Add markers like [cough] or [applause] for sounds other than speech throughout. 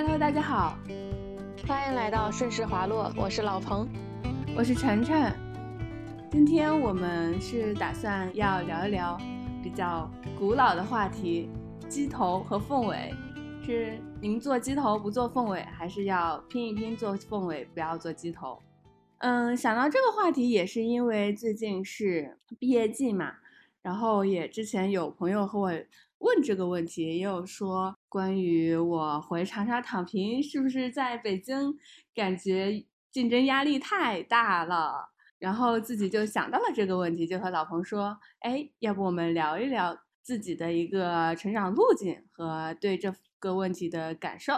Hello，大家好，欢迎来到顺势滑落，我是老彭，我是晨晨。今天我们是打算要聊一聊比较古老的话题——鸡头和凤尾。是您做鸡头不做凤尾，还是要拼一拼做凤尾，不要做鸡头？嗯，想到这个话题也是因为最近是毕业季嘛，然后也之前有朋友和我问这个问题，也有说关于我回长沙躺平是不是在北京感觉竞争压力太大了，然后自己就想到了这个问题，就和老彭说，哎，要不我们聊一聊自己的一个成长路径和对这个问题的感受。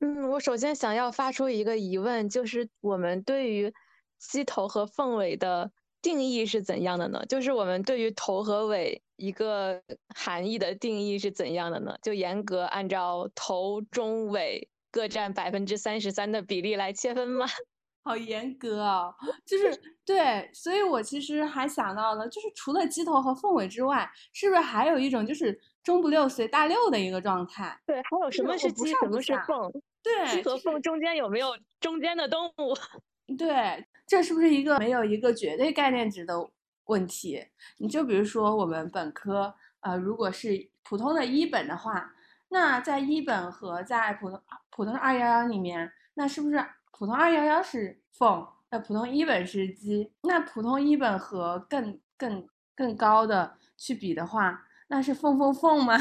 嗯，我首先想要发出一个疑问，就是我们对于。鸡头和凤尾的定义是怎样的呢？就是我们对于头和尾一个含义的定义是怎样的呢？就严格按照头中尾各占百分之三十三的比例来切分吗？[laughs] 好严格啊！就是对，所以我其实还想到了，就是除了鸡头和凤尾之外，是不是还有一种就是中不溜随大溜的一个状态？对，还有什么是鸡，什么是凤？对，鸡和凤中间有没有中间的动物？[laughs] 对。这是不是一个没有一个绝对概念值的问题？你就比如说我们本科，呃，如果是普通的一本的话，那在一本和在普通普通的二幺幺里面，那是不是普通二幺幺是凤，那普通一本是鸡？那普通一本和更更更高的去比的话，那是凤凤凤吗？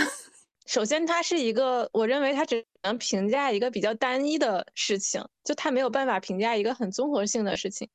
首先，它是一个，我认为它只能评价一个比较单一的事情，就它没有办法评价一个很综合性的事情。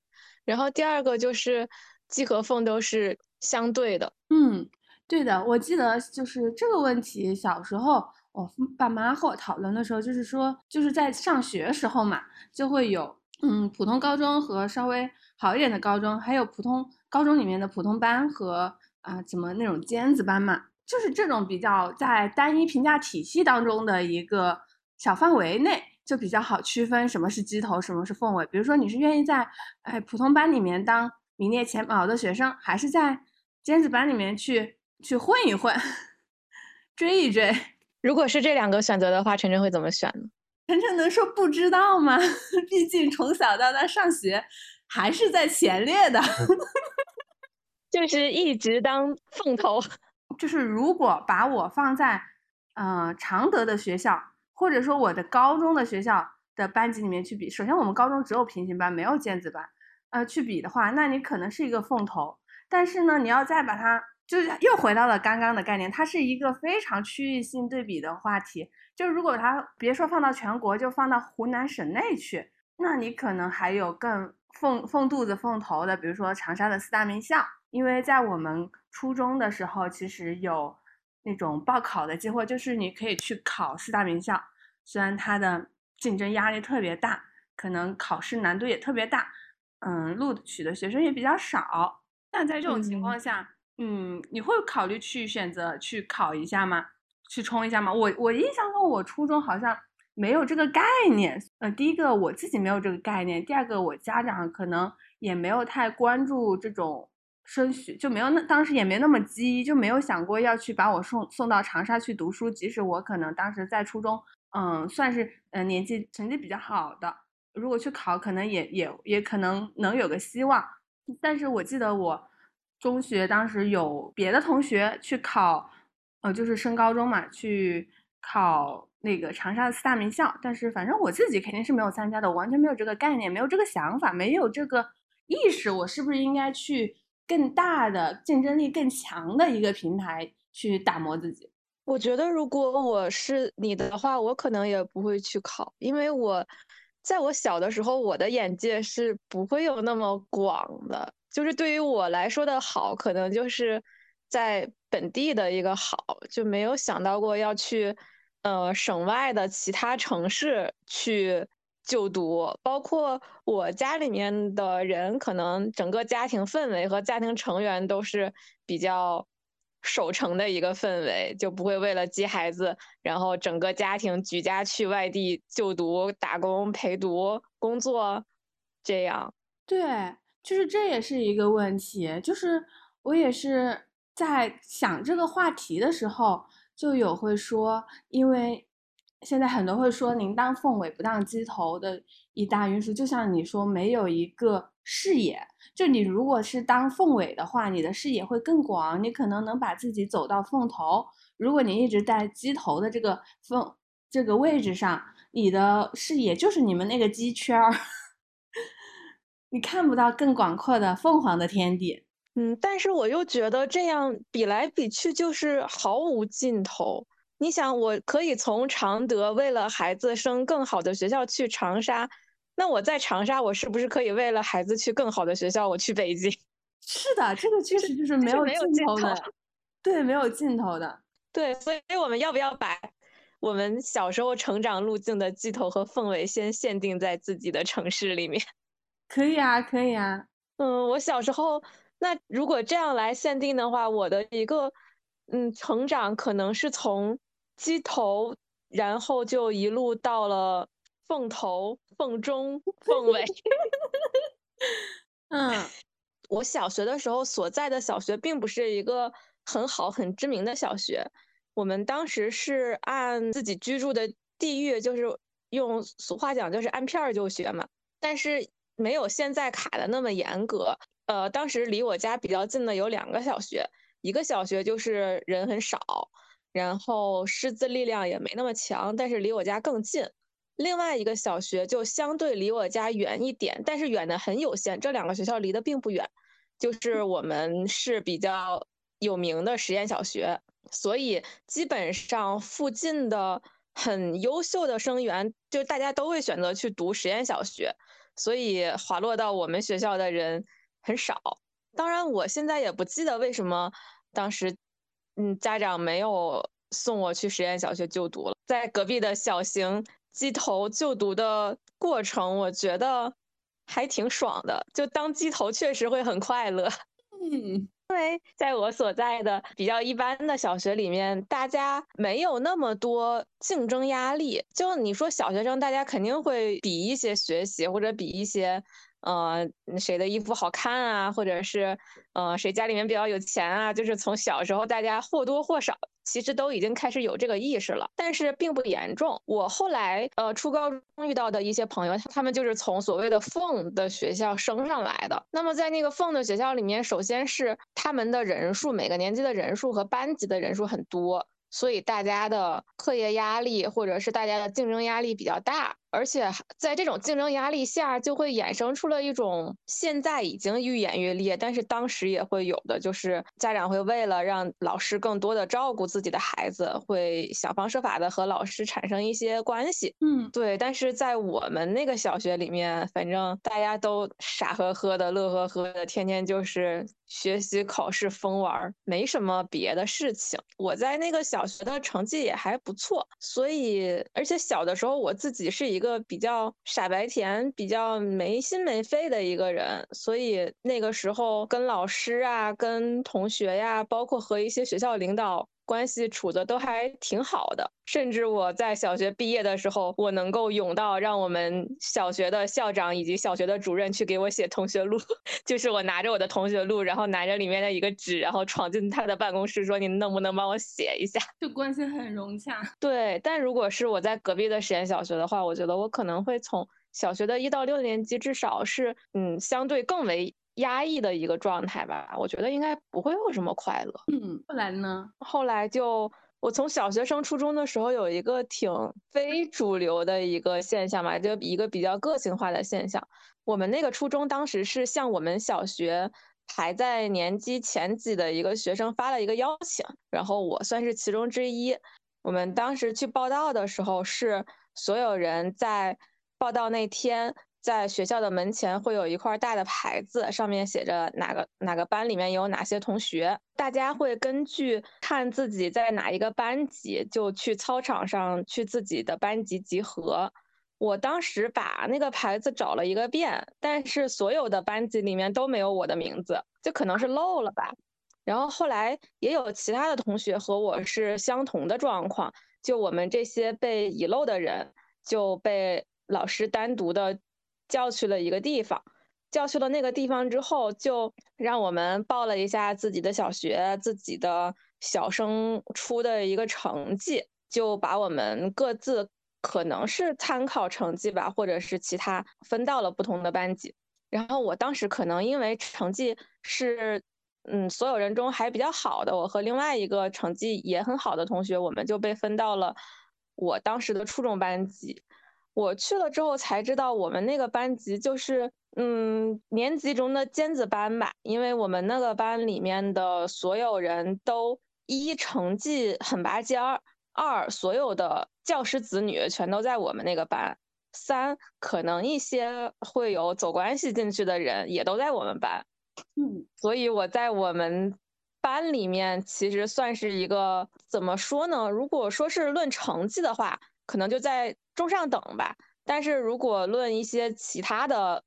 然后第二个就是鸡和凤都是相对的。嗯，对的，我记得就是这个问题，小时候我爸妈和我讨论的时候，就是说就是在上学时候嘛，就会有嗯普通高中和稍微好一点的高中，还有普通高中里面的普通班和啊怎么那种尖子班嘛。就是这种比较在单一评价体系当中的一个小范围内，就比较好区分什么是鸡头，什么是凤尾。比如说，你是愿意在哎普通班里面当名列前茅的学生，还是在尖子班里面去去混一混，追一追？[laughs] 如果是这两个选择的话，晨晨会怎么选呢？晨晨能说不知道吗？[laughs] 毕竟从小到大上学还是在前列的，[laughs] 就是一直当凤头。就是如果把我放在，呃，常德的学校，或者说我的高中的学校的班级里面去比，首先我们高中只有平行班，没有尖子班，呃，去比的话，那你可能是一个凤头。但是呢，你要再把它，就是又回到了刚刚的概念，它是一个非常区域性对比的话题。就如果它别说放到全国，就放到湖南省内去，那你可能还有更凤凤肚子凤头的，比如说长沙的四大名校。因为在我们初中的时候，其实有那种报考的机会，就是你可以去考四大名校。虽然它的竞争压力特别大，可能考试难度也特别大，嗯，录取的学生也比较少。但在这种情况下，嗯，你会考虑去选择去考一下吗？去冲一下吗？我我印象中，我初中好像没有这个概念。呃，第一个我自己没有这个概念，第二个我家长可能也没有太关注这种。升学就没有那当时也没那么急，就没有想过要去把我送送到长沙去读书。即使我可能当时在初中，嗯，算是嗯年纪成绩比较好的，如果去考，可能也也也可能能有个希望。但是我记得我中学当时有别的同学去考，呃，就是升高中嘛，去考那个长沙的四大名校。但是反正我自己肯定是没有参加的，我完全没有这个概念，没有这个想法，没有这个意识，我是不是应该去？更大的竞争力更强的一个平台去打磨自己。我觉得，如果我是你的话，我可能也不会去考，因为我在我小的时候，我的眼界是不会有那么广的。就是对于我来说的好，可能就是在本地的一个好，就没有想到过要去呃省外的其他城市去。就读，包括我家里面的人，可能整个家庭氛围和家庭成员都是比较守成的一个氛围，就不会为了接孩子，然后整个家庭举家去外地就读、打工、陪读、工作，这样。对，就是这也是一个问题，就是我也是在想这个话题的时候，就有会说，因为。现在很多会说您当凤尾不当鸡头的一大因素，就像你说没有一个视野，就你如果是当凤尾的话，你的视野会更广，你可能能把自己走到凤头。如果你一直在鸡头的这个凤这个位置上，你的视野就是你们那个鸡圈儿，[laughs] 你看不到更广阔的凤凰的天地。嗯，但是我又觉得这样比来比去就是毫无尽头。你想，我可以从常德为了孩子升更好的学校去长沙，那我在长沙，我是不是可以为了孩子去更好的学校，我去北京？[laughs] 是的，这个确实就是没有尽头的，对，没有尽头的。对，所以我们要不要把我们小时候成长路径的鸡头和凤尾先限定在自己的城市里面？[laughs] 可以啊，可以啊。嗯，我小时候，那如果这样来限定的话，我的一个嗯成长可能是从鸡头，然后就一路到了凤头、凤中、[laughs] 凤尾。[laughs] 嗯，[laughs] 我小学的时候所在的小学并不是一个。很好，很知名的小学。我们当时是按自己居住的地域，就是用俗话讲，就是按片儿就学嘛。但是没有现在卡的那么严格。呃，当时离我家比较近的有两个小学，一个小学就是人很少，然后师资力量也没那么强，但是离我家更近。另外一个小学就相对离我家远一点，但是远的很有限。这两个学校离得并不远，就是我们是比较。有名的实验小学，所以基本上附近的很优秀的生源，就大家都会选择去读实验小学，所以滑落到我们学校的人很少。当然，我现在也不记得为什么当时，嗯，家长没有送我去实验小学就读了。在隔壁的小型鸡头就读的过程，我觉得还挺爽的，就当鸡头确实会很快乐。[laughs] 嗯。因为在我所在的比较一般的小学里面，大家没有那么多竞争压力。就你说小学生，大家肯定会比一些学习，或者比一些。呃，谁的衣服好看啊，或者是，呃，谁家里面比较有钱啊？就是从小时候，大家或多或少其实都已经开始有这个意识了，但是并不严重。我后来，呃，初高中遇到的一些朋友，他们就是从所谓的凤的学校升上来的。那么在那个凤的学校里面，首先是他们的人数，每个年级的人数和班级的人数很多。所以大家的课业压力或者是大家的竞争压力比较大，而且在这种竞争压力下，就会衍生出了一种现在已经愈演愈烈，但是当时也会有的，就是家长会为了让老师更多的照顾自己的孩子，会想方设法的和老师产生一些关系。嗯，对。但是在我们那个小学里面，反正大家都傻呵呵的、乐呵呵的，天天就是学习、考试、疯玩，没什么别的事情。我在那个小。小学的成绩也还不错，所以而且小的时候我自己是一个比较傻白甜、比较没心没肺的一个人，所以那个时候跟老师啊、跟同学呀，包括和一些学校领导。关系处的都还挺好的，甚至我在小学毕业的时候，我能够勇到让我们小学的校长以及小学的主任去给我写同学录，[laughs] 就是我拿着我的同学录，然后拿着里面的一个纸，然后闯进他的办公室说：“你能不能帮我写一下？”就关系很融洽。对，但如果是我在隔壁的实验小学的话，我觉得我可能会从小学的一到六年级，至少是嗯，相对更为。压抑的一个状态吧，我觉得应该不会有什么快乐。嗯，后来呢？后来就我从小学升初中的时候，有一个挺非主流的一个现象嘛，就一个比较个性化的现象。我们那个初中当时是向我们小学排在年级前几的一个学生发了一个邀请，然后我算是其中之一。我们当时去报道的时候，是所有人在报道那天。在学校的门前会有一块大的牌子，上面写着哪个哪个班里面有哪些同学。大家会根据看自己在哪一个班级，就去操场上去自己的班级集合。我当时把那个牌子找了一个遍，但是所有的班级里面都没有我的名字，就可能是漏了吧。然后后来也有其他的同学和我是相同的状况，就我们这些被遗漏的人就被老师单独的。叫去了一个地方，叫去了那个地方之后，就让我们报了一下自己的小学、自己的小升初的一个成绩。就把我们各自可能是参考成绩吧，或者是其他分到了不同的班级。然后我当时可能因为成绩是，嗯，所有人中还比较好的，我和另外一个成绩也很好的同学，我们就被分到了我当时的初中班级。我去了之后才知道，我们那个班级就是，嗯，年级中的尖子班吧，因为我们那个班里面的所有人都一成绩很拔尖儿，二所有的教师子女全都在我们那个班。三可能一些会有走关系进去的人也都在我们班，嗯，所以我在我们班里面其实算是一个怎么说呢？如果说是论成绩的话，可能就在中上等吧。但是如果论一些其他的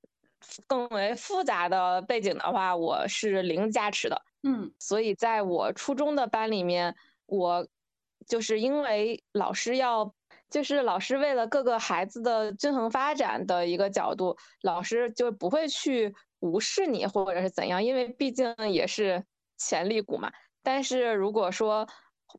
更为复杂的背景的话，我是零加持的，嗯，所以在我初中的班里面，我就是因为老师要。就是老师为了各个孩子的均衡发展的一个角度，老师就不会去无视你或者是怎样，因为毕竟也是潜力股嘛。但是如果说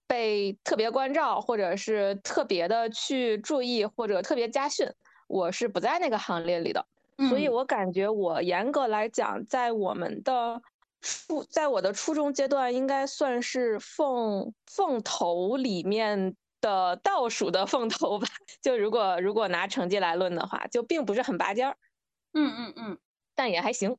被特别关照，或者是特别的去注意，或者特别家训，我是不在那个行列里的。所以我感觉我严格来讲，在我们的初，在我的初中阶段，应该算是凤凤头里面。的倒数的凤头吧，[laughs] 就如果如果拿成绩来论的话，就并不是很拔尖儿，嗯嗯嗯，但也还行，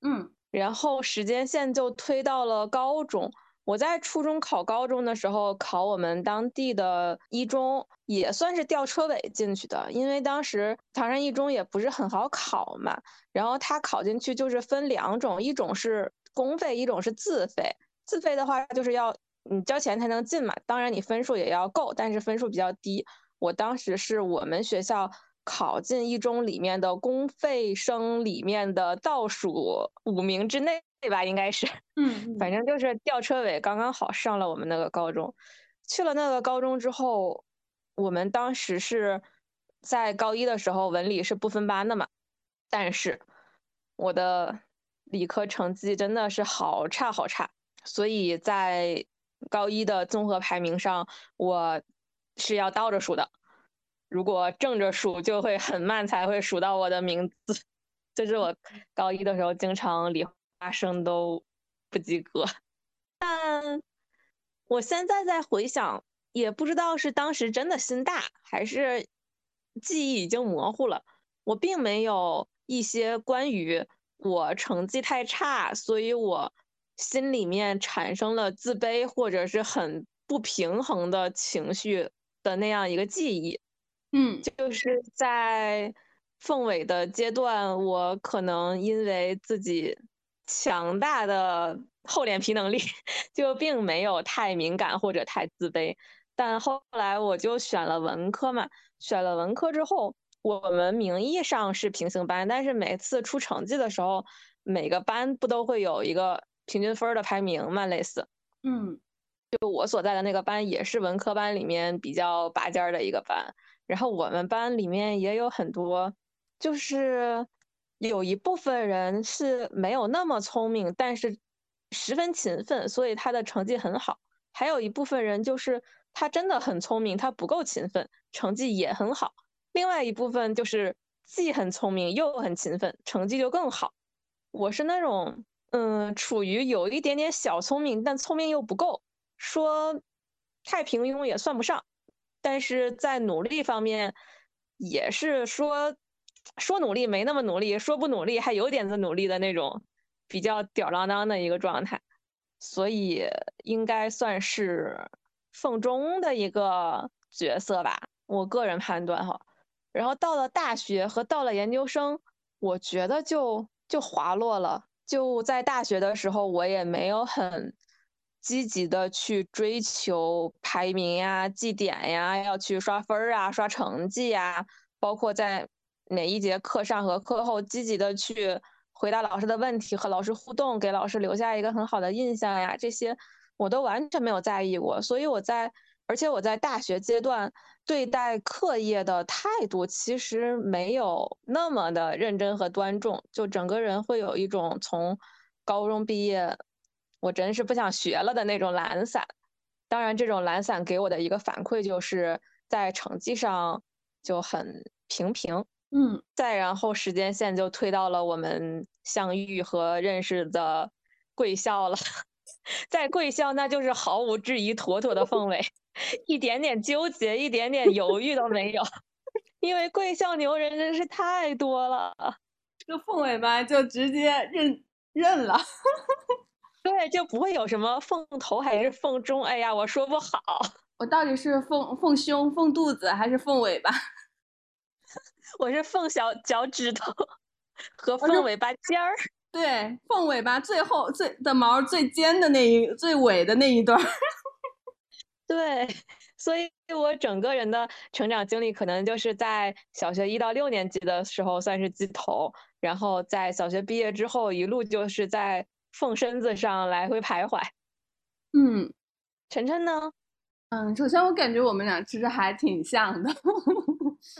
嗯。然后时间线就推到了高中，我在初中考高中的时候，考我们当地的一中，也算是吊车尾进去的，因为当时唐山一中也不是很好考嘛，然后他考进去就是分两种，一种是公费，一种是自费，自费的话就是要。你交钱才能进嘛，当然你分数也要够，但是分数比较低。我当时是我们学校考进一中里面的公费生里面的倒数五名之内吧，应该是，嗯，[laughs] 反正就是吊车尾，刚刚好上了我们那个高中。去了那个高中之后，我们当时是在高一的时候文理是不分班的嘛，但是我的理科成绩真的是好差好差，所以在。高一的综合排名上，我是要倒着数的。如果正着数，就会很慢才会数到我的名字。这是我高一的时候经常理化生都不及格。但我现在在回想，也不知道是当时真的心大，还是记忆已经模糊了。我并没有一些关于我成绩太差，所以我。心里面产生了自卑或者是很不平衡的情绪的那样一个记忆，嗯，就是在凤尾的阶段，我可能因为自己强大的厚脸皮能力，[laughs] 就并没有太敏感或者太自卑。但后来我就选了文科嘛，选了文科之后，我们名义上是平行班，但是每次出成绩的时候，每个班不都会有一个。平均分的排名嘛，类似，嗯，就我所在的那个班也是文科班里面比较拔尖的一个班，然后我们班里面也有很多，就是有一部分人是没有那么聪明，但是十分勤奋，所以他的成绩很好；还有一部分人就是他真的很聪明，他不够勤奋，成绩也很好；另外一部分就是既很聪明又很勤奋，成绩就更好。我是那种。嗯，处于有一点点小聪明，但聪明又不够，说太平庸也算不上，但是在努力方面也是说说努力没那么努力，说不努力还有点子努力的那种，比较吊儿郎当的一个状态，所以应该算是凤中的一个角色吧，我个人判断哈。然后到了大学和到了研究生，我觉得就就滑落了。就在大学的时候，我也没有很积极的去追求排名呀、绩点呀，要去刷分儿啊、刷成绩呀，包括在哪一节课上和课后积极的去回答老师的问题，和老师互动，给老师留下一个很好的印象呀，这些我都完全没有在意过。所以我在，而且我在大学阶段。对待课业的态度其实没有那么的认真和端重，就整个人会有一种从高中毕业，我真是不想学了的那种懒散。当然，这种懒散给我的一个反馈就是在成绩上就很平平。嗯，再然后时间线就推到了我们相遇和认识的贵校了。[laughs] 在贵校，那就是毫无质疑，妥妥的凤尾，[laughs] 一点点纠结、一点点犹豫都没有，[laughs] 因为贵校牛人真是太多了。这个凤尾吧，就直接认认了。对，就不会有什么凤头还是凤中，哎呀，我说不好，[laughs] 我到底是凤凤胸、凤肚子还是凤尾巴？[laughs] 我是凤小脚趾头和凤尾巴尖儿。[laughs] 对，凤尾巴最后最的毛最尖的那一最尾的那一段。对，所以我整个人的成长经历，可能就是在小学一到六年级的时候算是鸡头，然后在小学毕业之后，一路就是在凤身子上来回徘徊。嗯，晨晨呢？嗯，首先我感觉我们俩其实还挺像的。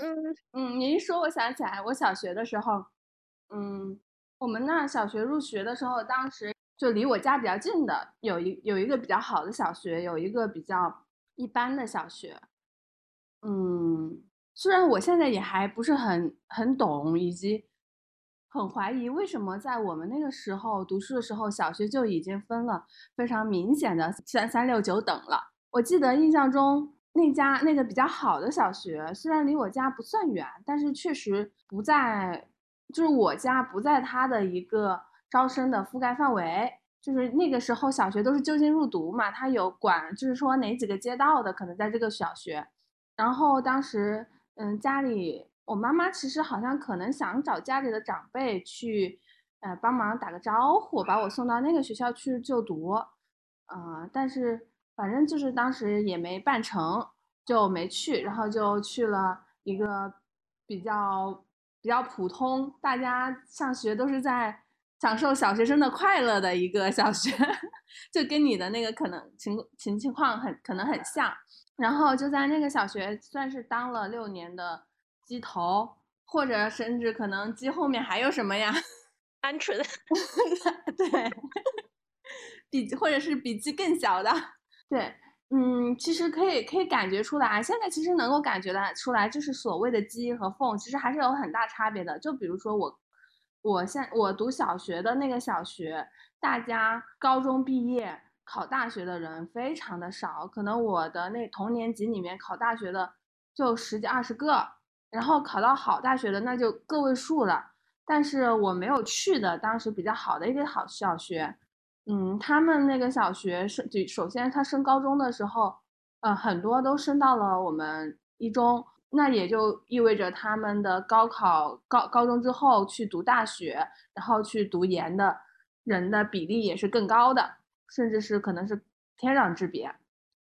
嗯 [laughs] 嗯，你一说，我想起来，我小学的时候，嗯。我们那小学入学的时候，当时就离我家比较近的有一有一个比较好的小学，有一个比较一般的小学。嗯，虽然我现在也还不是很很懂，以及很怀疑为什么在我们那个时候读书的时候，小学就已经分了非常明显的三三六九等了。我记得印象中那家那个比较好的小学，虽然离我家不算远，但是确实不在。就是我家不在他的一个招生的覆盖范围，就是那个时候小学都是就近入读嘛，他有管，就是说哪几个街道的可能在这个小学。然后当时，嗯，家里我妈妈其实好像可能想找家里的长辈去，呃，帮忙打个招呼，把我送到那个学校去就读，呃，但是反正就是当时也没办成，就没去，然后就去了一个比较。比较普通，大家上学都是在享受小学生的快乐的一个小学，[laughs] 就跟你的那个可能情情情况很可能很像。然后就在那个小学算是当了六年的鸡头，或者甚至可能鸡后面还有什么呀？[laughs] 鹌鹑。[laughs] 对，比或者是比鸡更小的，对。嗯，其实可以可以感觉出来，现在其实能够感觉的出来，就是所谓的鸡和凤，其实还是有很大差别的。就比如说我，我现我读小学的那个小学，大家高中毕业考大学的人非常的少，可能我的那同年级里面考大学的就十几二十个，然后考到好大学的那就个位数了。但是我没有去的当时比较好的一个好小学。嗯，他们那个小学升，就首先他升高中的时候，呃，很多都升到了我们一中，那也就意味着他们的高考高高中之后去读大学，然后去读研的人的比例也是更高的，甚至是可能是天壤之别。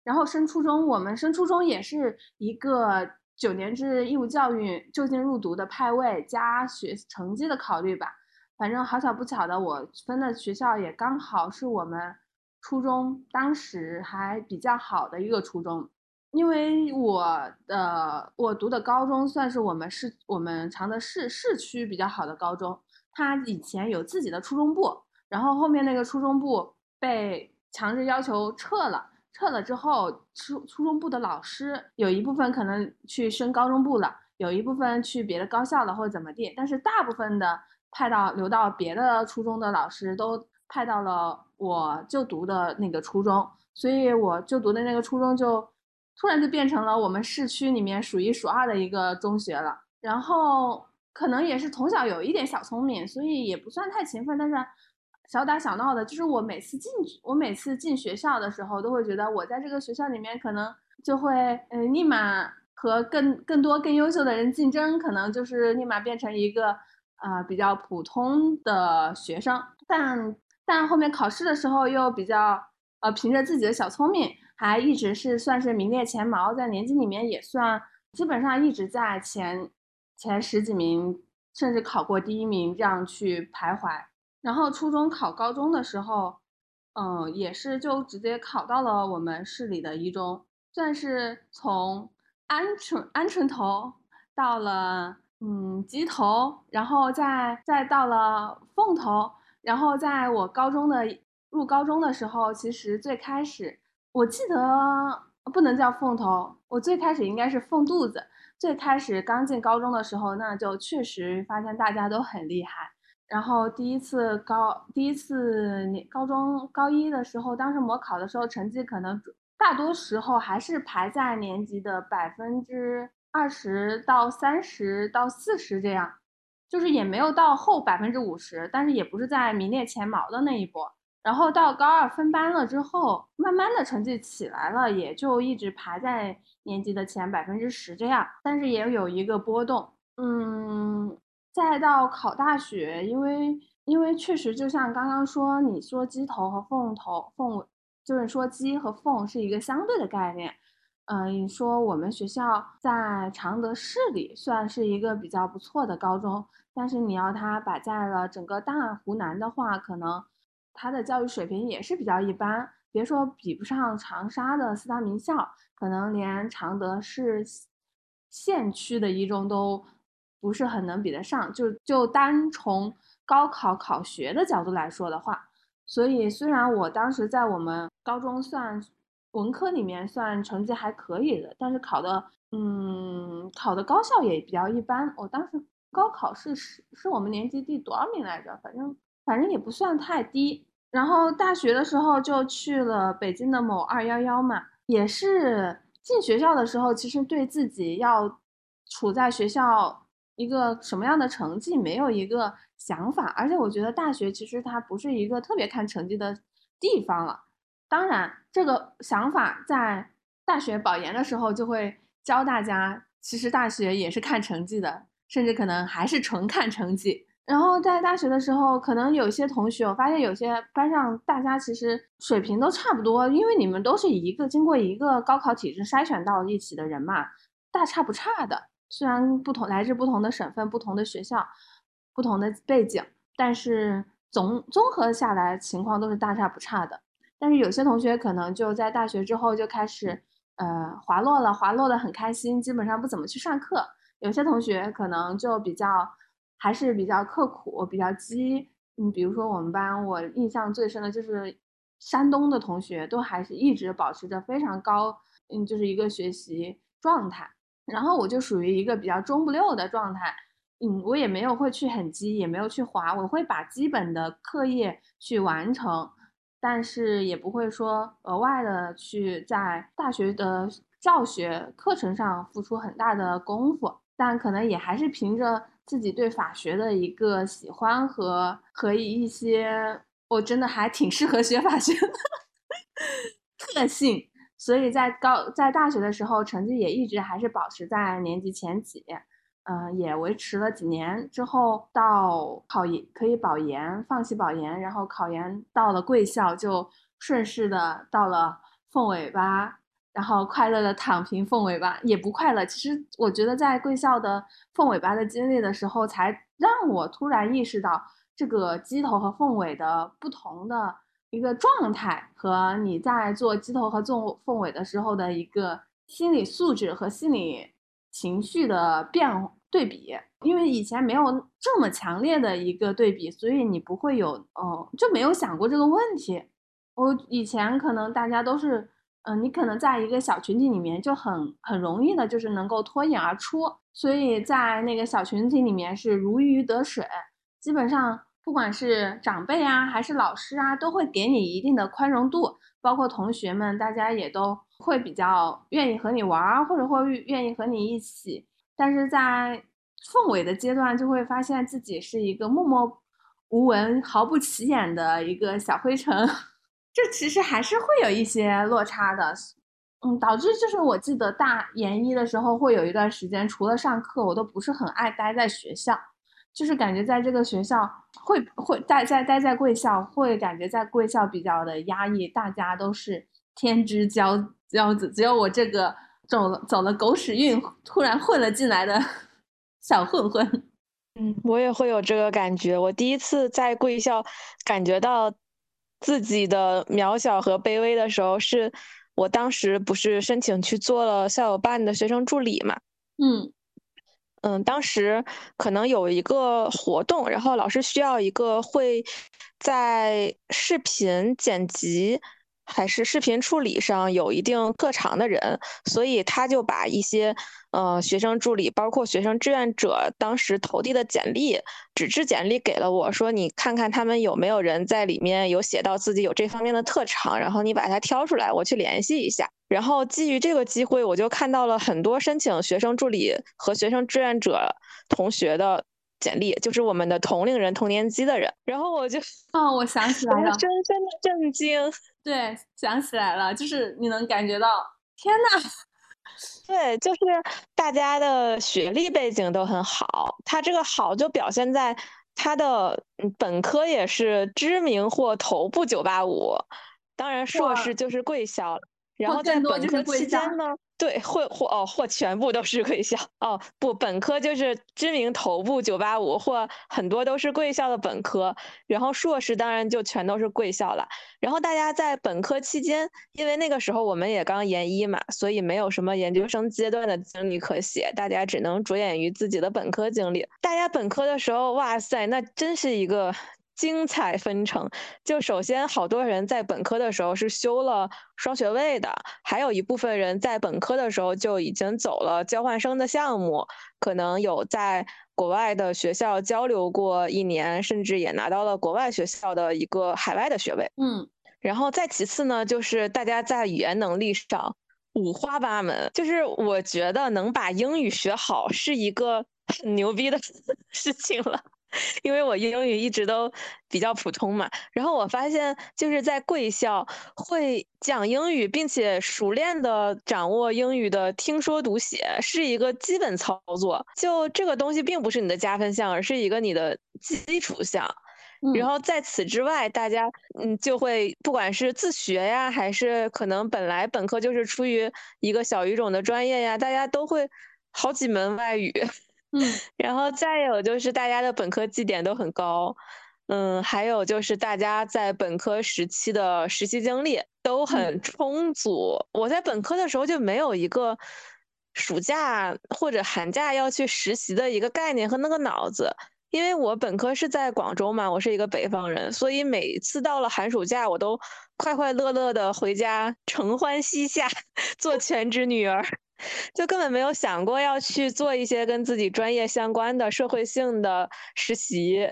然后升初中，我们升初中也是一个九年制义务教育就近入读的派位加学成绩的考虑吧。反正好巧不巧的，我分的学校也刚好是我们初中当时还比较好的一个初中，因为我的我读的高中算是我们市我们长的市市区比较好的高中，它以前有自己的初中部，然后后面那个初中部被强制要求撤了，撤了之后初初中部的老师有一部分可能去升高中部了，有一部分去别的高校了或者怎么地，但是大部分的。派到留到别的初中的老师都派到了我就读的那个初中，所以我就读的那个初中就突然就变成了我们市区里面数一数二的一个中学了。然后可能也是从小有一点小聪明，所以也不算太勤奋，但是小打小闹的。就是我每次进我每次进学校的时候，都会觉得我在这个学校里面可能就会嗯立马和更更多更优秀的人竞争，可能就是立马变成一个。啊，比较普通的学生，但但后面考试的时候又比较，呃，凭着自己的小聪明，还一直是算是名列前茅，在年级里面也算基本上一直在前前十几名，甚至考过第一名这样去徘徊。然后初中考高中的时候，嗯，也是就直接考到了我们市里的一中，算是从鹌鹑鹌鹑头到了。嗯，鸡头，然后再再到了凤头，然后在我高中的入高中的时候，其实最开始我记得不能叫凤头，我最开始应该是凤肚子。最开始刚进高中的时候，那就确实发现大家都很厉害。然后第一次高第一次高中高一的时候，当时模考的时候，成绩可能大多时候还是排在年级的百分之二十到三十到四十这样，就是也没有到后百分之五十，但是也不是在名列前茅的那一波。然后到高二分班了之后，慢慢的成绩起来了，也就一直排在年级的前百分之十这样，但是也有一个波动，嗯。再到考大学，因为因为确实就像刚刚说，你说鸡头和凤头，凤就是说鸡和凤是一个相对的概念。嗯，你说我们学校在常德市里算是一个比较不错的高中，但是你要它摆在了整个大湖南的话，可能它的教育水平也是比较一般。别说比不上长沙的四大名校，可能连常德市县区的一中都。不是很能比得上，就就单从高考考学的角度来说的话，所以虽然我当时在我们高中算文科里面算成绩还可以的，但是考的嗯考的高校也比较一般。我当时高考是是是我们年级第多少名来着？反正反正也不算太低。然后大学的时候就去了北京的某二幺幺嘛，也是进学校的时候，其实对自己要处在学校。一个什么样的成绩没有一个想法，而且我觉得大学其实它不是一个特别看成绩的地方了。当然，这个想法在大学保研的时候就会教大家，其实大学也是看成绩的，甚至可能还是纯看成绩。然后在大学的时候，可能有些同学，我发现有些班上大家其实水平都差不多，因为你们都是一个经过一个高考体制筛选到一起的人嘛，大差不差的。虽然不同，来自不同的省份、不同的学校、不同的背景，但是总综合下来情况都是大差不差的。但是有些同学可能就在大学之后就开始呃滑落了，滑落的很开心，基本上不怎么去上课。有些同学可能就比较还是比较刻苦，比较积。嗯，比如说我们班，我印象最深的就是山东的同学，都还是一直保持着非常高，嗯，就是一个学习状态。然后我就属于一个比较中不溜的状态，嗯，我也没有会去很积，也没有去滑，我会把基本的课业去完成，但是也不会说额外的去在大学的教学课程上付出很大的功夫，但可能也还是凭着自己对法学的一个喜欢和和一些我真的还挺适合学法学的 [laughs] 特性。所以在高在大学的时候，成绩也一直还是保持在年级前几，嗯，也维持了几年之后，到考研可以保研，放弃保研，然后考研到了贵校，就顺势的到了凤尾巴，然后快乐的躺平凤尾巴，也不快乐。其实我觉得在贵校的凤尾巴的经历的时候，才让我突然意识到这个鸡头和凤尾的不同的。一个状态和你在做鸡头和做凤尾的时候的一个心理素质和心理情绪的变对比，因为以前没有这么强烈的一个对比，所以你不会有哦就没有想过这个问题。我以前可能大家都是，嗯，你可能在一个小群体里面就很很容易的，就是能够脱颖而出，所以在那个小群体里面是如鱼得水，基本上。不管是长辈啊，还是老师啊，都会给你一定的宽容度，包括同学们，大家也都会比较愿意和你玩，或者会愿意和你一起。但是在凤尾的阶段，就会发现自己是一个默默无闻、毫不起眼的一个小灰尘，[laughs] 这其实还是会有一些落差的。嗯，导致就是我记得大研一的时候，会有一段时间，除了上课，我都不是很爱待在学校。就是感觉在这个学校会会待在待在贵校，会感觉在贵校比较的压抑，大家都是天之骄骄子，只有我这个走了走了狗屎运，突然混了进来的 [laughs] 小混混。嗯，我也会有这个感觉。我第一次在贵校感觉到自己的渺小和卑微的时候，是我当时不是申请去做了校友办的学生助理嘛？嗯。嗯，当时可能有一个活动，然后老师需要一个会在视频剪辑还是视频处理上有一定特长的人，所以他就把一些呃学生助理，包括学生志愿者当时投递的简历，纸质简历给了我说，你看看他们有没有人在里面有写到自己有这方面的特长，然后你把它挑出来，我去联系一下。然后基于这个机会，我就看到了很多申请学生助理和学生志愿者同学的。简历就是我们的同龄人、同年级的人，然后我就，哦，我想起来了，[laughs] 深深的震惊。对，想起来了，就是你能感觉到，天呐，[laughs] 对，就是大家的学历背景都很好，他这个好就表现在他的本科也是知名或头部九八五，当然硕士就是贵校了。然后在本科期间呢？对，或或哦，或全部都是贵校哦，不，本科就是知名头部九八五，或很多都是贵校的本科，然后硕士当然就全都是贵校了。然后大家在本科期间，因为那个时候我们也刚研一嘛，所以没有什么研究生阶段的经历可写，大家只能着眼于自己的本科经历。大家本科的时候，哇塞，那真是一个。精彩纷呈，就首先好多人在本科的时候是修了双学位的，还有一部分人在本科的时候就已经走了交换生的项目，可能有在国外的学校交流过一年，甚至也拿到了国外学校的一个海外的学位。嗯，然后再其次呢，就是大家在语言能力上五花八门，就是我觉得能把英语学好是一个很牛逼的 [laughs] 事情了。因为我英语一直都比较普通嘛，然后我发现就是在贵校会讲英语，并且熟练的掌握英语的听说读写是一个基本操作。就这个东西并不是你的加分项，而是一个你的基础项。然后在此之外，大家嗯就会不管是自学呀，还是可能本来本科就是出于一个小语种的专业呀，大家都会好几门外语。嗯，[laughs] 然后再有就是大家的本科绩点都很高，嗯，还有就是大家在本科时期的实习经历都很充足。我在本科的时候就没有一个暑假或者寒假要去实习的一个概念和那个脑子，因为我本科是在广州嘛，我是一个北方人，所以每次到了寒暑假，我都快快乐乐的回家承欢膝下，[laughs] 做全职女儿。就根本没有想过要去做一些跟自己专业相关的社会性的实习，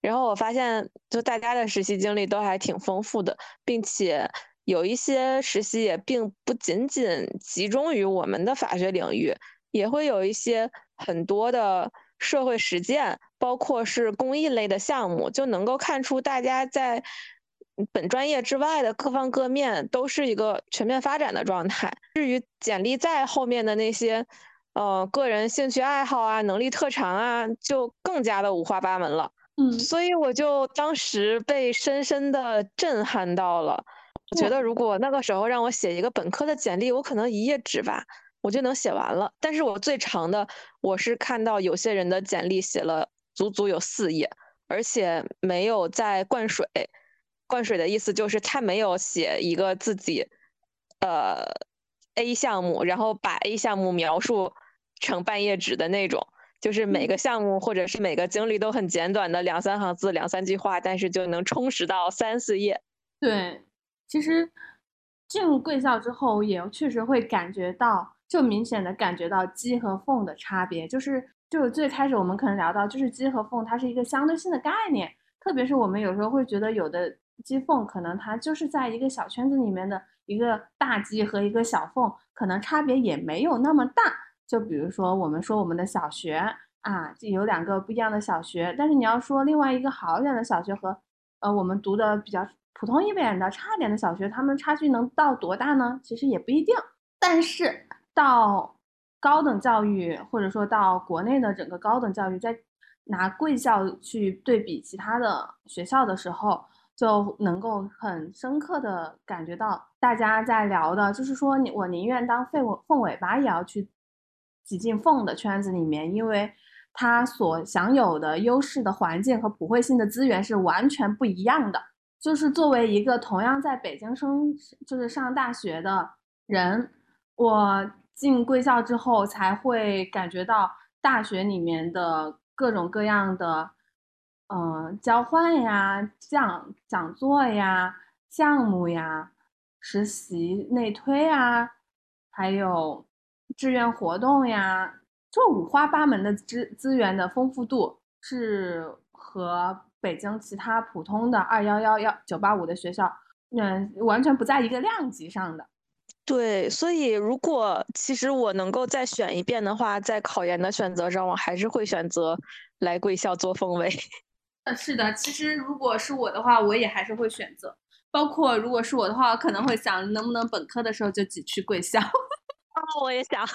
然后我发现，就大家的实习经历都还挺丰富的，并且有一些实习也并不仅仅集中于我们的法学领域，也会有一些很多的社会实践，包括是公益类的项目，就能够看出大家在。本专业之外的各方各面都是一个全面发展的状态。至于简历在后面的那些，呃，个人兴趣爱好啊、能力特长啊，就更加的五花八门了。嗯，所以我就当时被深深的震撼到了。我觉得如果那个时候让我写一个本科的简历，我可能一页纸吧，我就能写完了。但是我最长的，我是看到有些人的简历写了足足有四页，而且没有在灌水。灌水的意思就是他没有写一个自己，呃，A 项目，然后把 A 项目描述成半页纸的那种，就是每个项目或者是每个经历都很简短的两三行字、两三句话，但是就能充实到三四页。对，其实进入贵校之后，也确实会感觉到，就明显的感觉到鸡和凤的差别，就是就是最开始我们可能聊到，就是鸡和凤它是一个相对性的概念，特别是我们有时候会觉得有的。鸡凤可能它就是在一个小圈子里面的一个大鸡和一个小凤，可能差别也没有那么大。就比如说我们说我们的小学啊，有两个不一样的小学，但是你要说另外一个好一点的小学和呃我们读的比较普通一点的差一点的小学，他们差距能到多大呢？其实也不一定。但是到高等教育或者说到国内的整个高等教育，在拿贵校去对比其他的学校的时候。就能够很深刻的感觉到，大家在聊的，就是说，你我宁愿当凤尾凤尾巴，也要去挤进凤的圈子里面，因为他所享有的优势的环境和普惠性的资源是完全不一样的。就是作为一个同样在北京生，就是上大学的人，我进贵校之后才会感觉到大学里面的各种各样的。嗯，交换呀，讲讲座呀，项目呀，实习内推啊，还有志愿活动呀，就五花八门的资资源的丰富度是和北京其他普通的二幺幺幺九八五的学校，嗯，完全不在一个量级上的。对，所以如果其实我能够再选一遍的话，在考研的选择上，我还是会选择来贵校做凤尾。呃，是的，其实如果是我的话，我也还是会选择。包括如果是我的话，可能会想能不能本科的时候就挤去贵校。[laughs] 哦，我也想，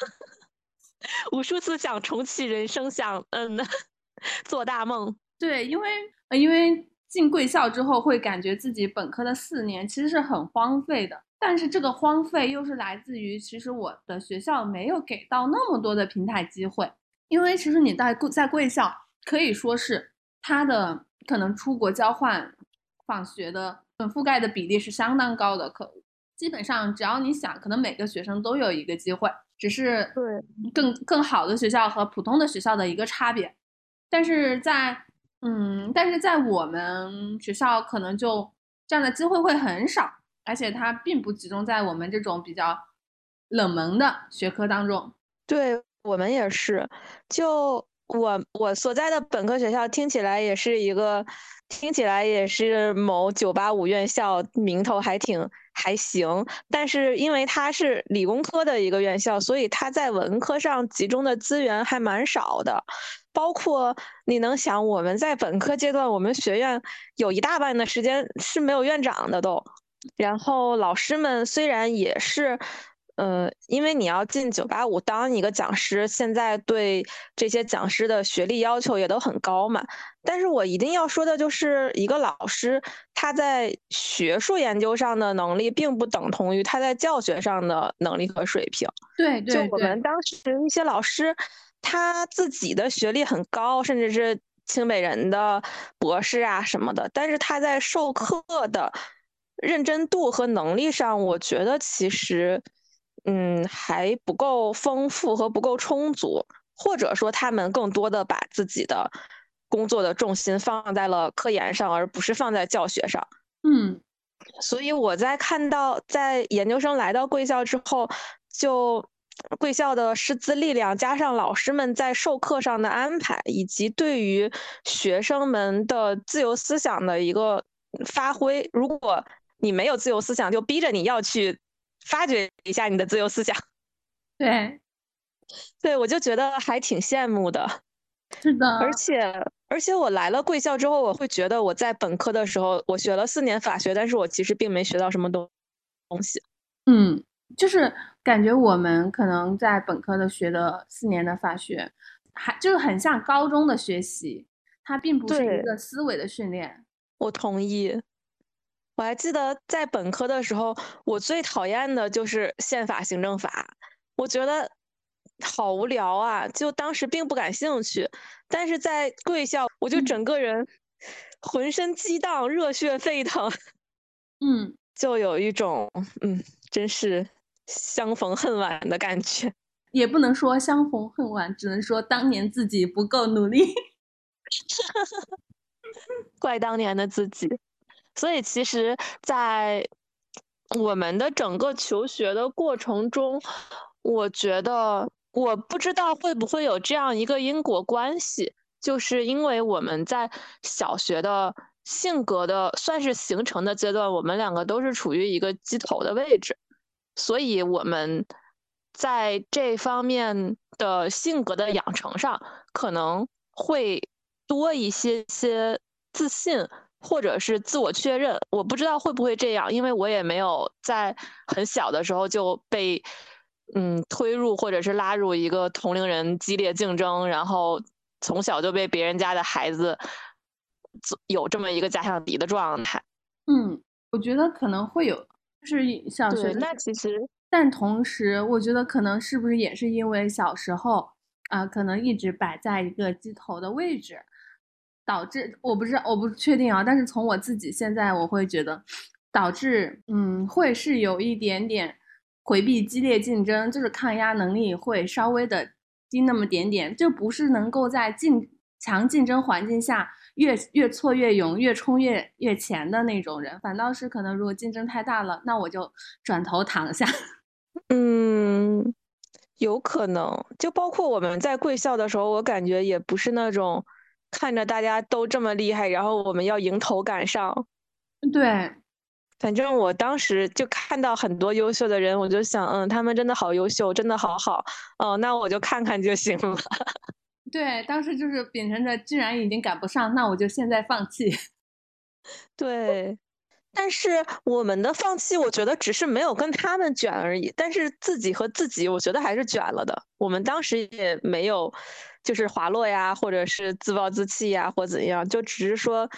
[laughs] 无数次想重启人生，想嗯 [laughs] 做大梦。对，因为因为进贵校之后，会感觉自己本科的四年其实是很荒废的。但是这个荒废又是来自于，其实我的学校没有给到那么多的平台机会，因为其实你在贵在贵校可以说是它的可能出国交换访学的覆盖的比例是相当高的，可基本上只要你想，可能每个学生都有一个机会，只是对更更好的学校和普通的学校的一个差别。但是在嗯，但是在我们学校可能就这样的机会会很少。而且它并不集中在我们这种比较冷门的学科当中。对我们也是，就我我所在的本科学校听起来也是一个，听起来也是某九八五院校，名头还挺还行。但是因为它是理工科的一个院校，所以它在文科上集中的资源还蛮少的。包括你能想，我们在本科阶段，我们学院有一大半的时间是没有院长的都。然后老师们虽然也是，呃，因为你要进九八五当一个讲师，现在对这些讲师的学历要求也都很高嘛。但是我一定要说的就是，一个老师他在学术研究上的能力，并不等同于他在教学上的能力和水平。对对就我们当时一些老师，他自己的学历很高，甚至是清北人的博士啊什么的，但是他在授课的。认真度和能力上，我觉得其实，嗯，还不够丰富和不够充足，或者说他们更多的把自己的工作的重心放在了科研上，而不是放在教学上。嗯，所以我在看到在研究生来到贵校之后，就贵校的师资力量加上老师们在授课上的安排，以及对于学生们的自由思想的一个发挥，如果你没有自由思想，就逼着你要去发掘一下你的自由思想。[laughs] 对，对我就觉得还挺羡慕的。是的，而且而且我来了贵校之后，我会觉得我在本科的时候我学了四年法学，但是我其实并没学到什么东东西。嗯，就是感觉我们可能在本科的学的四年的法学，还就是很像高中的学习，它并不是一个思维的训练。我同意。我还记得在本科的时候，我最讨厌的就是宪法、行政法，我觉得好无聊啊，就当时并不感兴趣。但是在贵校，我就整个人浑身激荡、热血沸腾，[laughs] 嗯，就有一种嗯，真是相逢恨晚的感觉。[laughs] 也不能说相逢恨晚，只能说当年自己不够努力，[laughs] 怪当年的自己。所以，其实，在我们的整个求学的过程中，我觉得，我不知道会不会有这样一个因果关系，就是因为我们在小学的性格的算是形成的阶段，我们两个都是处于一个鸡头的位置，所以我们在这方面的性格的养成上，可能会多一些些自信。或者是自我确认，我不知道会不会这样，因为我也没有在很小的时候就被嗯推入或者是拉入一个同龄人激烈竞争，然后从小就被别人家的孩子有这么一个假想敌的状态。嗯，我觉得可能会有，就是小学那其实，但同时我觉得可能是不是也是因为小时候啊，可能一直摆在一个鸡头的位置。导致我不知道，我不确定啊。但是从我自己现在，我会觉得，导致嗯，会是有一点点回避激烈竞争，就是抗压能力会稍微的低那么点点，就不是能够在竞强竞争环境下越越挫越勇、越冲越越前的那种人。反倒是可能如果竞争太大了，那我就转头躺下。[laughs] 嗯，有可能。就包括我们在贵校的时候，我感觉也不是那种看着大家都这么厉害，然后我们要迎头赶上。对。反正我当时就看到很多优秀的人，我就想，嗯，他们真的好优秀，真的好好，哦，那我就看看就行了。[laughs] 对，当时就是秉承着，既然已经赶不上，那我就现在放弃。[laughs] 对，但是我们的放弃，我觉得只是没有跟他们卷而已，但是自己和自己，我觉得还是卷了的。我们当时也没有，就是滑落呀，或者是自暴自弃呀，或怎样，就只是说，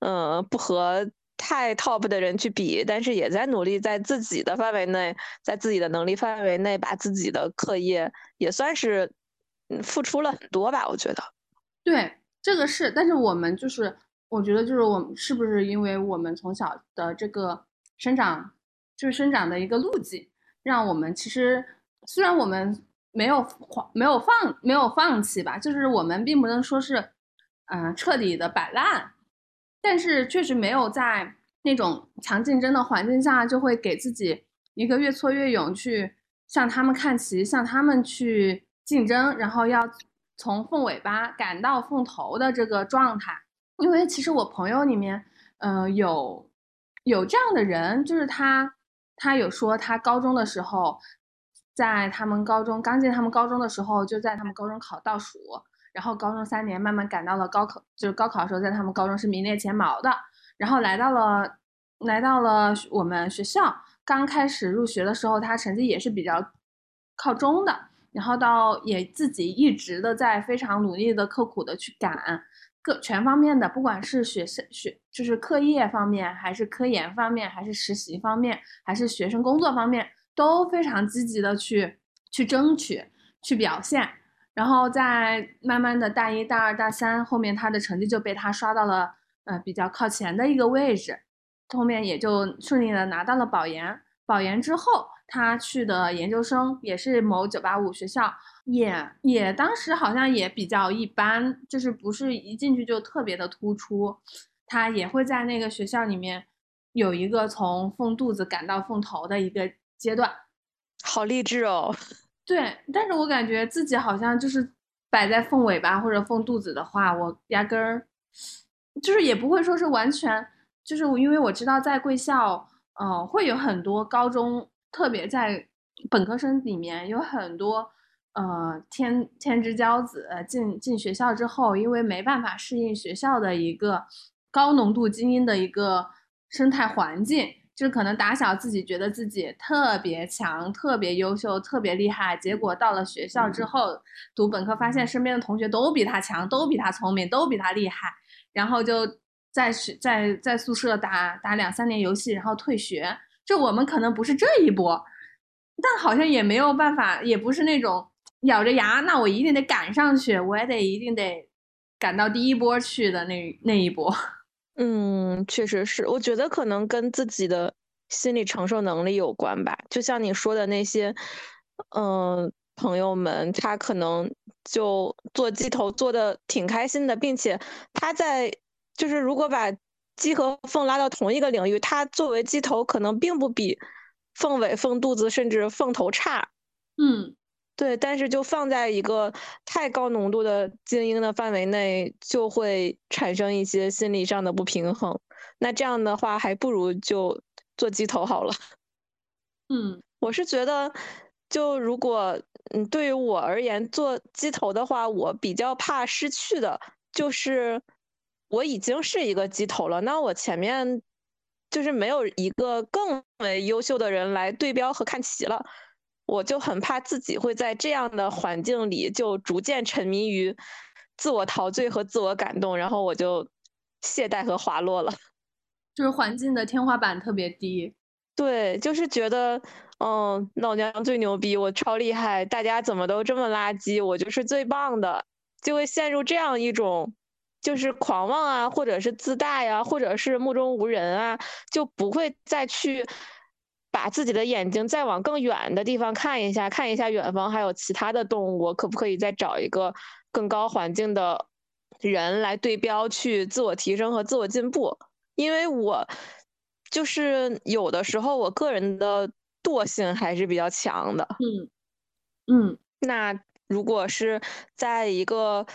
嗯，不和。太 top 的人去比，但是也在努力在自己的范围内，在自己的能力范围内，把自己的课业也算是付出了很多吧。我觉得，对这个是，但是我们就是，我觉得就是我们是不是因为我们从小的这个生长，就是生长的一个路径，让我们其实虽然我们没有放没有放没有放弃吧，就是我们并不能说是嗯彻底的摆烂。但是确实没有在那种强竞争的环境下，就会给自己一个越挫越勇，去向他们看齐，向他们去竞争，然后要从凤尾巴赶到凤头的这个状态。因为其实我朋友里面，嗯，有有这样的人，就是他，他有说他高中的时候，在他们高中刚进他们高中的时候，就在他们高中考倒数。然后高中三年慢慢赶到了高考，就是高考的时候，在他们高中是名列前茅的。然后来到了来到了我们学校，刚开始入学的时候，他成绩也是比较靠中的。然后到也自己一直的在非常努力的刻苦的去赶各全方面的，不管是学生学就是课业方面，还是科研方面，还是实习方面，还是学生工作方面，都非常积极的去去争取去表现。然后在慢慢的大一、大二、大三后面，他的成绩就被他刷到了呃比较靠前的一个位置，后面也就顺利的拿到了保研。保研之后，他去的研究生也是某985学校，也也当时好像也比较一般，就是不是一进去就特别的突出。他也会在那个学校里面有一个从凤肚子赶到凤头的一个阶段，好励志哦。[laughs] 对，但是我感觉自己好像就是摆在凤尾巴或者凤肚子的话，我压根儿就是也不会说是完全，就是因为我知道在贵校，嗯，会有很多高中，特别在本科生里面有很多，呃，天天之骄子进进学校之后，因为没办法适应学校的一个高浓度精英的一个生态环境。就是可能打小自己觉得自己特别强、特别优秀、特别厉害，结果到了学校之后读本科，发现身边的同学都比他强，都比他聪明，都比他厉害，然后就在学在在宿舍打打两三年游戏，然后退学。就我们可能不是这一波，但好像也没有办法，也不是那种咬着牙，那我一定得赶上去，我也得一定得赶到第一波去的那那一波。嗯，确实是，我觉得可能跟自己的心理承受能力有关吧。就像你说的那些，嗯，朋友们，他可能就做鸡头做的挺开心的，并且他在就是如果把鸡和凤拉到同一个领域，他作为鸡头可能并不比凤尾、凤肚子甚至凤头差。嗯。对，但是就放在一个太高浓度的精英的范围内，就会产生一些心理上的不平衡。那这样的话，还不如就做鸡头好了。[laughs] 嗯，我是觉得，就如果嗯，对于我而言，做鸡头的话，我比较怕失去的就是我已经是一个鸡头了，那我前面就是没有一个更为优秀的人来对标和看齐了。我就很怕自己会在这样的环境里就逐渐沉迷于自我陶醉和自我感动，然后我就懈怠和滑落了。[laughs] 就是环境的天花板特别低。对，就是觉得，嗯，老娘最牛逼，我超厉害，大家怎么都这么垃圾，我就是最棒的，就会陷入这样一种，就是狂妄啊，或者是自大呀，或者是目中无人啊，就不会再去。把自己的眼睛再往更远的地方看一下，看一下远方还有其他的动物，可不可以再找一个更高环境的人来对标去自我提升和自我进步，因为我就是有的时候我个人的惰性还是比较强的。嗯嗯，那如果是在一个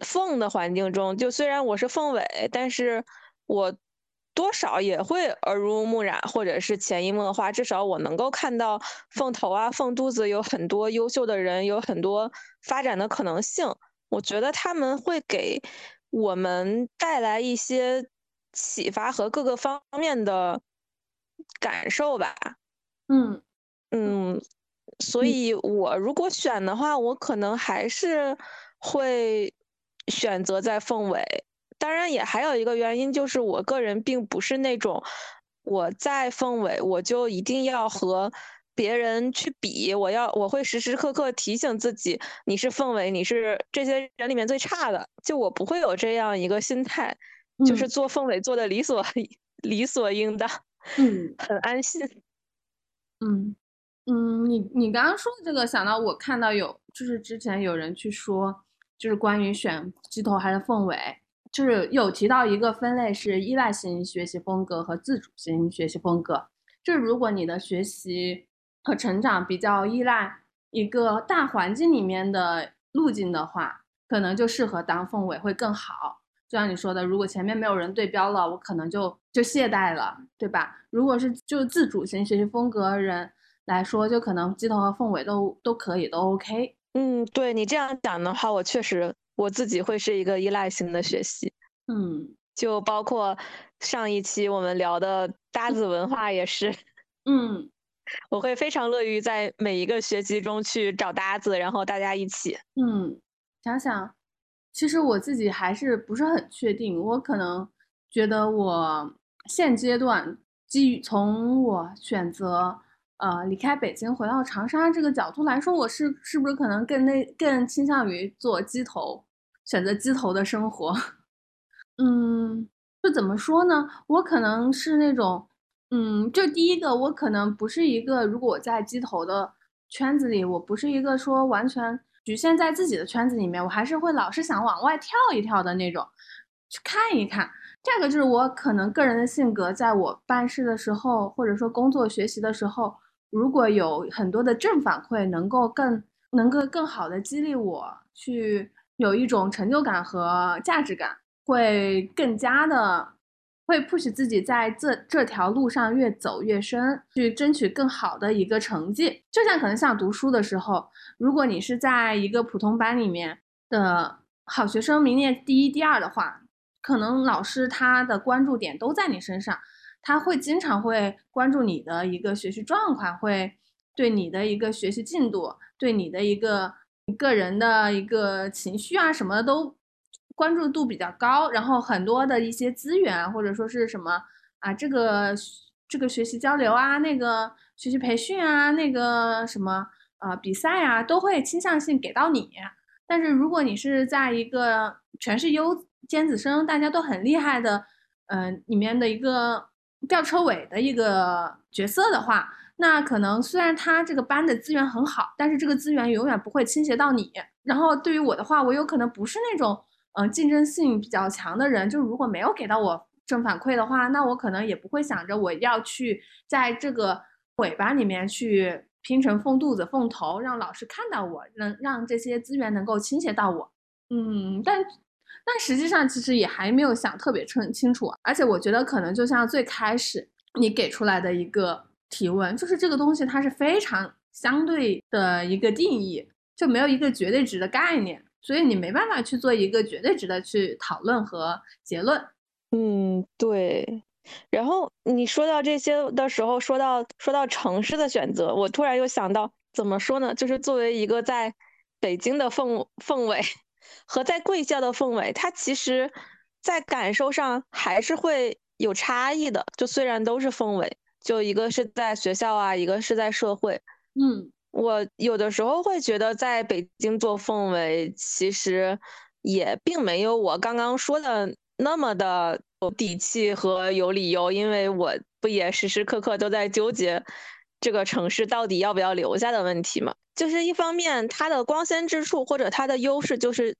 凤的环境中，就虽然我是凤尾，但是我多少也会耳濡目染，或者是潜移默化，至少我能够看到凤头啊、凤肚子有很多优秀的人，有很多发展的可能性。我觉得他们会给我们带来一些启发和各个方面的感受吧。嗯嗯，所以我如果选的话，我可能还是会选择在凤尾。当然，也还有一个原因，就是我个人并不是那种我在凤尾我就一定要和。别人去比，我要我会时时刻刻提醒自己，你是凤尾，你是这些人里面最差的，就我不会有这样一个心态，就是做凤尾做的理所 [laughs] 理所应当，嗯，很安心。嗯嗯，你你刚刚说的这个，想到我看到有，就是之前有人去说，就是关于选鸡头还是凤尾，就是有提到一个分类是依赖型学习风格和自主型学习风格，就是如果你的学习。和成长比较依赖一个大环境里面的路径的话，可能就适合当凤尾会更好。就像你说的，如果前面没有人对标了，我可能就就懈怠了，对吧？如果是就自主型学习风格人来说，就可能鸡头和凤尾都都可以，都 OK。嗯，对你这样讲的话，我确实我自己会是一个依赖型的学习。嗯，就包括上一期我们聊的搭子文化也是。[laughs] 嗯。我会非常乐于在每一个学期中去找搭子，然后大家一起。嗯，想想，其实我自己还是不是很确定。我可能觉得我现阶段基于从我选择呃离开北京回到长沙这个角度来说，我是是不是可能更那更倾向于做鸡头，选择鸡头的生活？[laughs] 嗯，就怎么说呢？我可能是那种。嗯，就第一个，我可能不是一个，如果我在鸡头的圈子里，我不是一个说完全局限在自己的圈子里面，我还是会老是想往外跳一跳的那种，去看一看。这个就是我可能个人的性格，在我办事的时候，或者说工作学习的时候，如果有很多的正反馈，能够更能够更好的激励我去有一种成就感和价值感，会更加的。会 push 自己在这这条路上越走越深，去争取更好的一个成绩。就像可能像读书的时候，如果你是在一个普通班里面的好学生，名列第一、第二的话，可能老师他的关注点都在你身上，他会经常会关注你的一个学习状况，会对你的一个学习进度，对你的一个个人的一个情绪啊什么的都。关注度比较高，然后很多的一些资源或者说是什么啊，这个这个学习交流啊，那个学习培训啊，那个什么呃比赛啊，都会倾向性给到你。但是如果你是在一个全是优尖子生，大家都很厉害的，嗯，里面的一个吊车尾的一个角色的话，那可能虽然他这个班的资源很好，但是这个资源永远不会倾斜到你。然后对于我的话，我有可能不是那种。嗯，竞争性比较强的人，就如果没有给到我正反馈的话，那我可能也不会想着我要去在这个尾巴里面去拼成凤肚子、凤头，让老师看到我，能让这些资源能够倾斜到我。嗯，但但实际上其实也还没有想特别清清楚，而且我觉得可能就像最开始你给出来的一个提问，就是这个东西它是非常相对的一个定义，就没有一个绝对值的概念。所以你没办法去做一个绝对值的去讨论和结论。嗯，对。然后你说到这些的时候，说到说到城市的选择，我突然又想到，怎么说呢？就是作为一个在北京的凤凤尾和在贵校的凤尾，它其实，在感受上还是会有差异的。就虽然都是凤尾，就一个是在学校啊，一个是在社会。嗯。我有的时候会觉得，在北京做凤尾，其实也并没有我刚刚说的那么的有底气和有理由，因为我不也时时刻刻都在纠结这个城市到底要不要留下的问题嘛。就是一方面，它的光鲜之处或者它的优势就是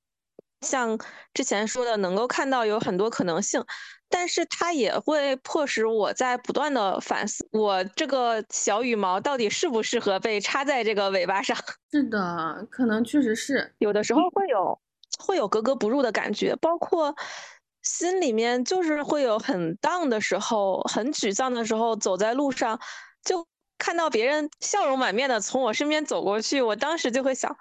像之前说的，能够看到有很多可能性，但是它也会迫使我在不断的反思，我这个小羽毛到底适不适合被插在这个尾巴上。[laughs] 是的，可能确实是有的时候会有会有格格不入的感觉，包括心里面就是会有很 down 的时候，很沮丧的时候，走在路上就看到别人笑容满面的从我身边走过去，我当时就会想。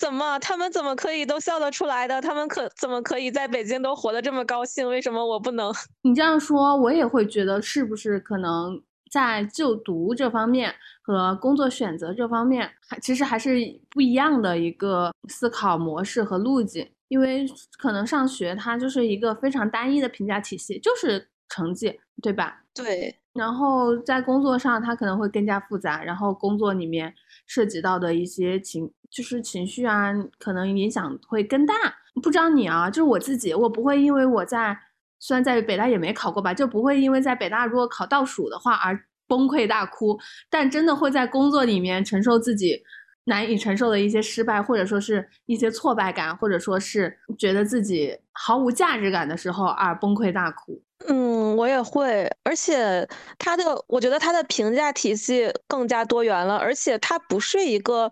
怎么？他们怎么可以都笑得出来的？他们可怎么可以在北京都活得这么高兴？为什么我不能？[laughs] 你这样说，我也会觉得是不是可能在就读这方面和工作选择这方面，还其实还是不一样的一个思考模式和路径。因为可能上学它就是一个非常单一的评价体系，就是成绩，对吧？对。然后在工作上，它可能会更加复杂。然后工作里面涉及到的一些情。就是情绪啊，可能影响会更大。不知道你啊，就是我自己，我不会因为我在虽然在北大也没考过吧，就不会因为在北大如果考倒数的话而崩溃大哭。但真的会在工作里面承受自己难以承受的一些失败，或者说是一些挫败感，或者说是觉得自己毫无价值感的时候而崩溃大哭。嗯，我也会，而且他的，我觉得他的评价体系更加多元了，而且它不是一个。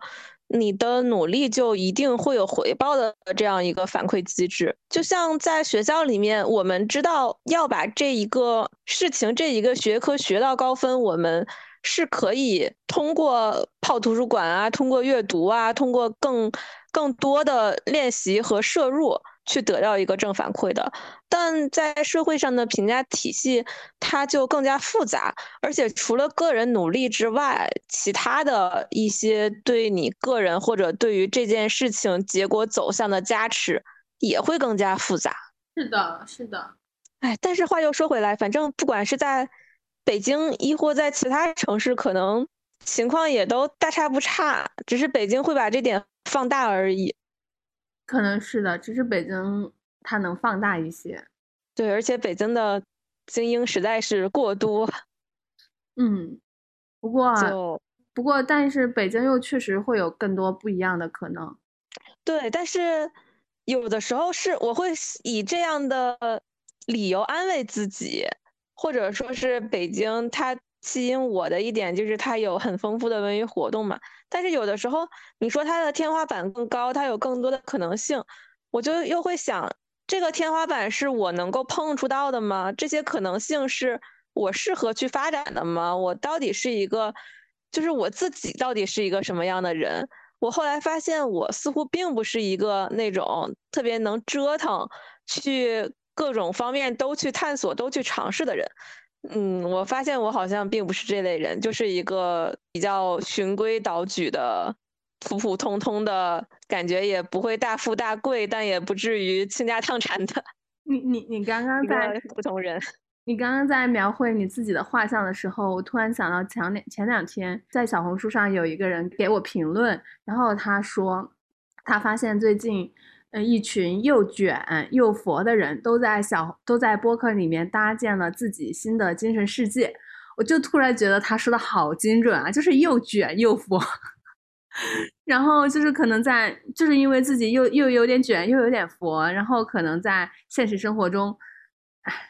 你的努力就一定会有回报的这样一个反馈机制，就像在学校里面，我们知道要把这一个事情、这一个学科学到高分，我们是可以通过泡图书馆啊，通过阅读啊，通过更更多的练习和摄入。去得到一个正反馈的，但在社会上的评价体系，它就更加复杂，而且除了个人努力之外，其他的一些对你个人或者对于这件事情结果走向的加持也会更加复杂。是的，是的。哎，但是话又说回来，反正不管是在北京，亦或在其他城市，可能情况也都大差不差，只是北京会把这点放大而已。可能是的，只是北京它能放大一些，对，而且北京的精英实在是过多，嗯，不过不过，但是北京又确实会有更多不一样的可能，对，但是有的时候是我会以这样的理由安慰自己，或者说是北京它。吸引我的一点就是它有很丰富的文娱活动嘛，但是有的时候你说它的天花板更高，它有更多的可能性，我就又会想，这个天花板是我能够碰触到的吗？这些可能性是我适合去发展的吗？我到底是一个，就是我自己到底是一个什么样的人？我后来发现，我似乎并不是一个那种特别能折腾，去各种方面都去探索、都去尝试的人。嗯，我发现我好像并不是这类人，就是一个比较循规蹈矩的、普普通通的感觉，也不会大富大贵，但也不至于倾家荡产的。你你你刚刚在不同人，[laughs] 你刚刚在描绘你自己的画像的时候，我突然想到前两前两天在小红书上有一个人给我评论，然后他说他发现最近。嗯，一群又卷又佛的人都在小都在播客里面搭建了自己新的精神世界，我就突然觉得他说的好精准啊，就是又卷又佛，[laughs] 然后就是可能在就是因为自己又又有点卷又有点佛，然后可能在现实生活中，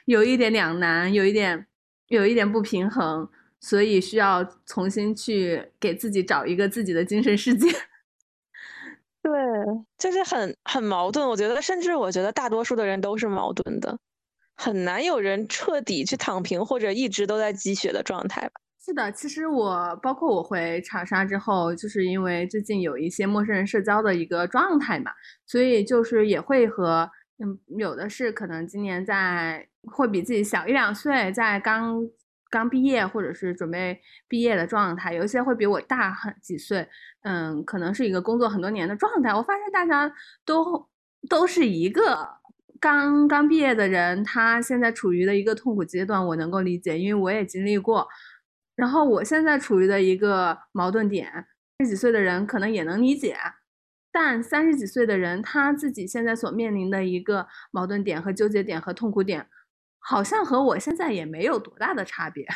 有一点两难，有一点有一点不平衡，所以需要重新去给自己找一个自己的精神世界。对，就是很很矛盾。我觉得，甚至我觉得大多数的人都是矛盾的，很难有人彻底去躺平或者一直都在积雪的状态吧。是的，其实我包括我回长沙之后，就是因为最近有一些陌生人社交的一个状态嘛，所以就是也会和嗯，有的是可能今年在会比自己小一两岁，在刚。刚毕业或者是准备毕业的状态，有一些会比我大很几岁，嗯，可能是一个工作很多年的状态。我发现大家都都是一个刚刚毕业的人，他现在处于的一个痛苦阶段，我能够理解，因为我也经历过。然后我现在处于的一个矛盾点，十几岁的人可能也能理解，但三十几岁的人他自己现在所面临的一个矛盾点和纠结点和痛苦点。好像和我现在也没有多大的差别，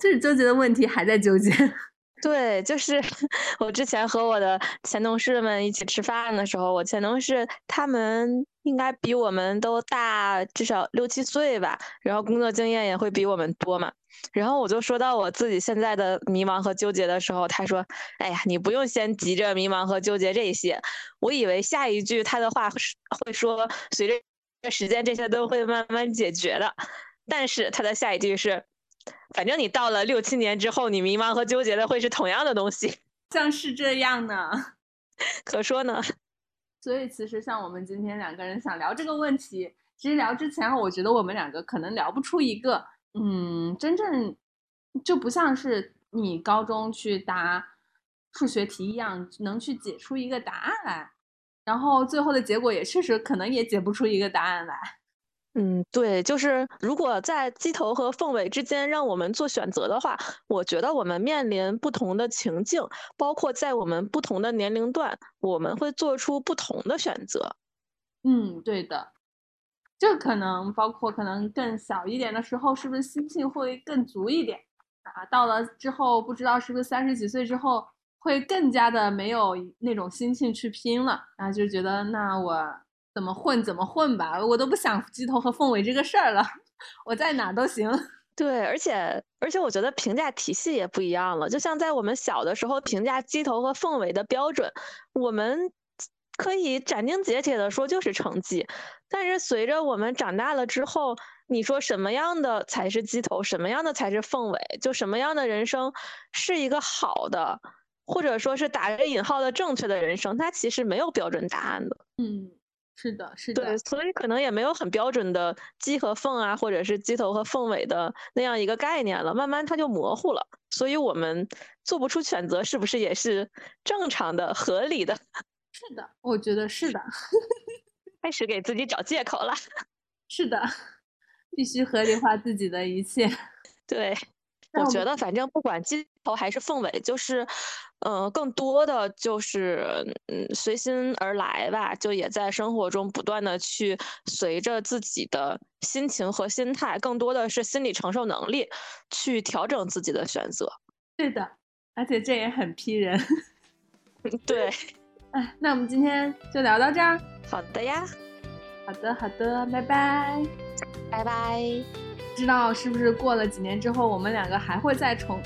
就是纠结的问题还在纠结。[laughs] 对，就是 [laughs] 我之前和我的前同事们一起吃饭的时候，我前同事他们应该比我们都大至少六七岁吧，然后工作经验也会比我们多嘛。然后我就说到我自己现在的迷茫和纠结的时候，他说：“哎呀，你不用先急着迷茫和纠结这些。”我以为下一句他的话会说：“随着时间，这些都会慢慢解决的。”但是他的下一句是。反正你到了六七年之后，你迷茫和纠结的会是同样的东西，[laughs] 像是这样呢？[laughs] 可说呢。所以其实像我们今天两个人想聊这个问题，其实聊之前，我觉得我们两个可能聊不出一个，嗯，真正就不像是你高中去答数学题一样，能去解出一个答案来，然后最后的结果也确实可能也解不出一个答案来。嗯，对，就是如果在鸡头和凤尾之间让我们做选择的话，我觉得我们面临不同的情境，包括在我们不同的年龄段，我们会做出不同的选择。嗯，对的，这可能包括可能更小一点的时候，是不是心性会更足一点啊？到了之后，不知道是不是三十几岁之后，会更加的没有那种心性去拼了然后？就觉得那我。怎么混怎么混吧，我都不想鸡头和凤尾这个事儿了，我在哪都行。[laughs] 对，而且而且我觉得评价体系也不一样了。就像在我们小的时候，评价鸡头和凤尾的标准，我们可以斩钉截铁的说就是成绩。但是随着我们长大了之后，你说什么样的才是鸡头，什么样的才是凤尾，就什么样的人生是一个好的，或者说是打着引号的正确的人生，它其实没有标准答案的。嗯。是的，是的，对，所以可能也没有很标准的鸡和凤啊，或者是鸡头和凤尾的那样一个概念了，慢慢它就模糊了，所以我们做不出选择，是不是也是正常的、合理的？[laughs] 是的，我觉得是的，[laughs] 开始给自己找借口了。[laughs] 是的，必须合理化自己的一切。对。我觉得，反正不管鸡头还是凤尾，就是，呃，更多的就是，嗯，随心而来吧，就也在生活中不断的去随着自己的心情和心态，更多的是心理承受能力，去调整自己的选择。对的，而且这也很批人。对，哎，那我们今天就聊到这儿。好的呀，好的，好的，拜拜，拜拜。不知道是不是过了几年之后，我们两个还会再重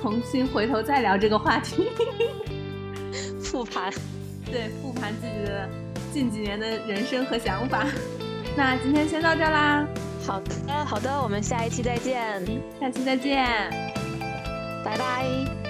重新回头再聊这个话题，[laughs] 复盘，[laughs] 对，复盘自己的近几年的人生和想法。[laughs] 那今天先到这啦。好的，好的，我们下一期再见，下期再见，拜拜。